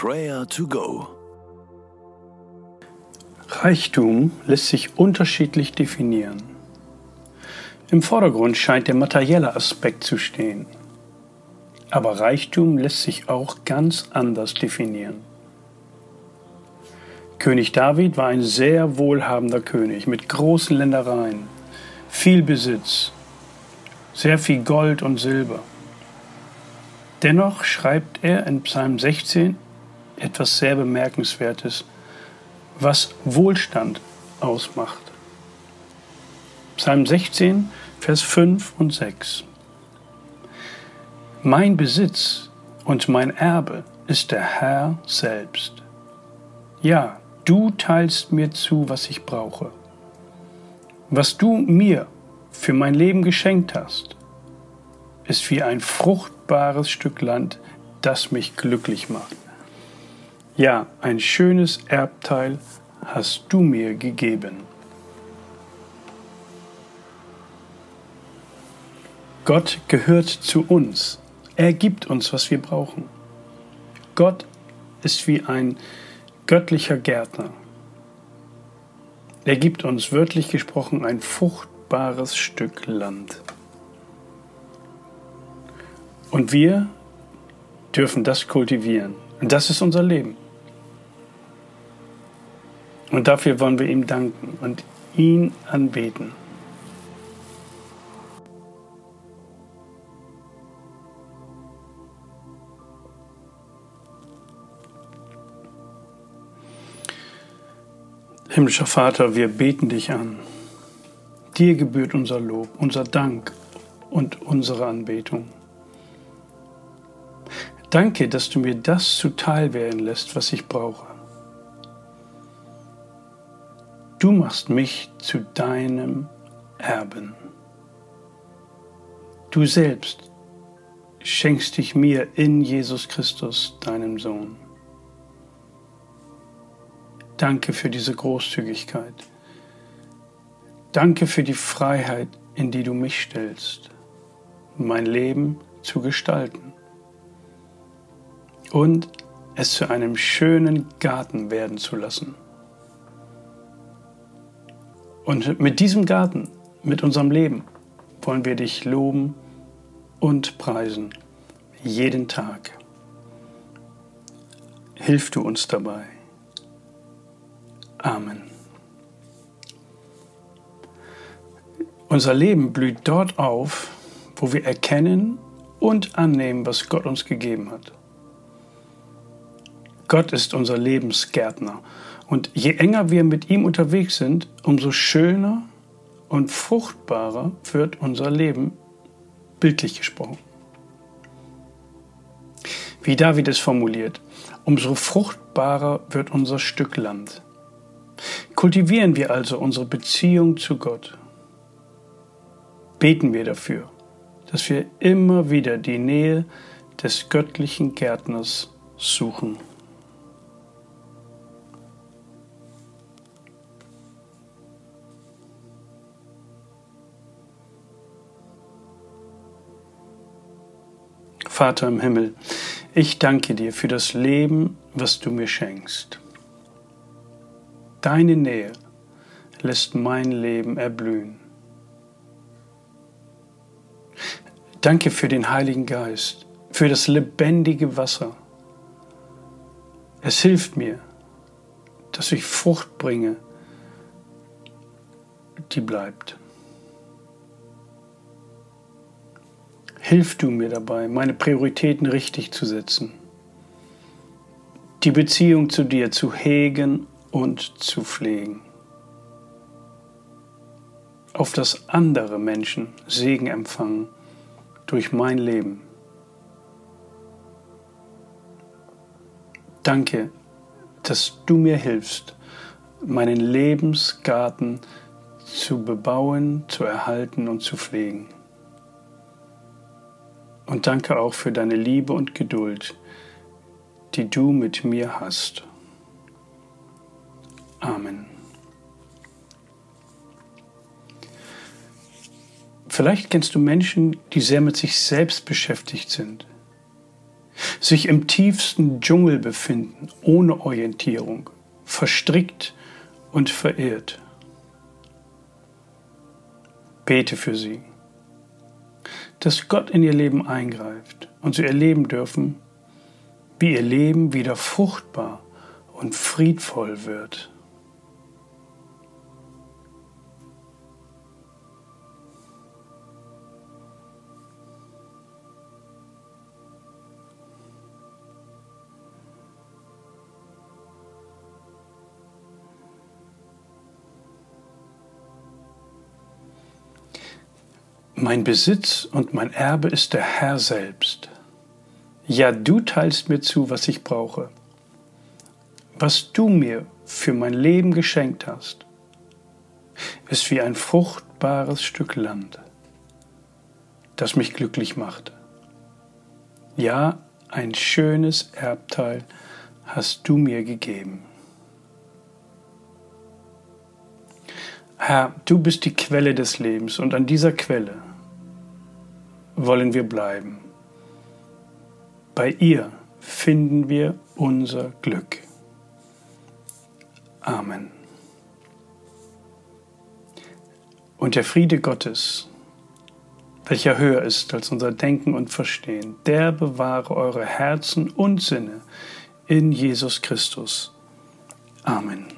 Prayer to Go. Reichtum lässt sich unterschiedlich definieren. Im Vordergrund scheint der materielle Aspekt zu stehen. Aber Reichtum lässt sich auch ganz anders definieren. König David war ein sehr wohlhabender König mit großen Ländereien, viel Besitz, sehr viel Gold und Silber. Dennoch schreibt er in Psalm 16 etwas sehr Bemerkenswertes, was Wohlstand ausmacht. Psalm 16, Vers 5 und 6. Mein Besitz und mein Erbe ist der Herr selbst. Ja, du teilst mir zu, was ich brauche. Was du mir für mein Leben geschenkt hast, ist wie ein fruchtbares Stück Land, das mich glücklich macht. Ja, ein schönes Erbteil hast du mir gegeben. Gott gehört zu uns. Er gibt uns, was wir brauchen. Gott ist wie ein göttlicher Gärtner. Er gibt uns wörtlich gesprochen ein fruchtbares Stück Land. Und wir dürfen das kultivieren. Und das ist unser Leben. Und dafür wollen wir ihm danken und ihn anbeten. Himmlischer Vater, wir beten dich an. Dir gebührt unser Lob, unser Dank und unsere Anbetung. Danke, dass du mir das zuteil werden lässt, was ich brauche. Du machst mich zu deinem Erben. Du selbst schenkst dich mir in Jesus Christus, deinem Sohn. Danke für diese Großzügigkeit. Danke für die Freiheit, in die du mich stellst, mein Leben zu gestalten und es zu einem schönen Garten werden zu lassen. Und mit diesem Garten, mit unserem Leben, wollen wir dich loben und preisen, jeden Tag. Hilf du uns dabei. Amen. Unser Leben blüht dort auf, wo wir erkennen und annehmen, was Gott uns gegeben hat. Gott ist unser Lebensgärtner und je enger wir mit ihm unterwegs sind, umso schöner und fruchtbarer wird unser Leben, bildlich gesprochen. Wie David es formuliert, umso fruchtbarer wird unser Stück Land. Kultivieren wir also unsere Beziehung zu Gott. Beten wir dafür, dass wir immer wieder die Nähe des göttlichen Gärtners suchen. Vater im Himmel, ich danke dir für das Leben, was du mir schenkst. Deine Nähe lässt mein Leben erblühen. Danke für den Heiligen Geist, für das lebendige Wasser. Es hilft mir, dass ich Frucht bringe, die bleibt. Hilf du mir dabei, meine Prioritäten richtig zu setzen, die Beziehung zu dir zu hegen und zu pflegen, auf das andere Menschen Segen empfangen durch mein Leben. Danke, dass du mir hilfst, meinen Lebensgarten zu bebauen, zu erhalten und zu pflegen. Und danke auch für deine Liebe und Geduld, die du mit mir hast. Amen. Vielleicht kennst du Menschen, die sehr mit sich selbst beschäftigt sind. sich im tiefsten Dschungel befinden, ohne Orientierung, verstrickt und verirrt. Bete für sie, dass Gott in ihr Leben eingreift und sie erleben dürfen, wie ihr Leben wieder fruchtbar und friedvoll wird. Mein Besitz und mein Erbe ist der Herr selbst. Ja, du teilst mir zu, was ich brauche. Was du mir für mein Leben geschenkt hast, ist wie ein fruchtbares Stück Land, das mich glücklich machte. Ja, ein schönes Erbteil hast du mir gegeben. Herr, du bist die Quelle des Lebens und an dieser Quelle wollen wir bleiben. Bei ihr finden wir unser Glück. Amen. Und der Friede Gottes, welcher höher ist als unser Denken und Verstehen, der bewahre eure Herzen und Sinne in Jesus Christus. Amen.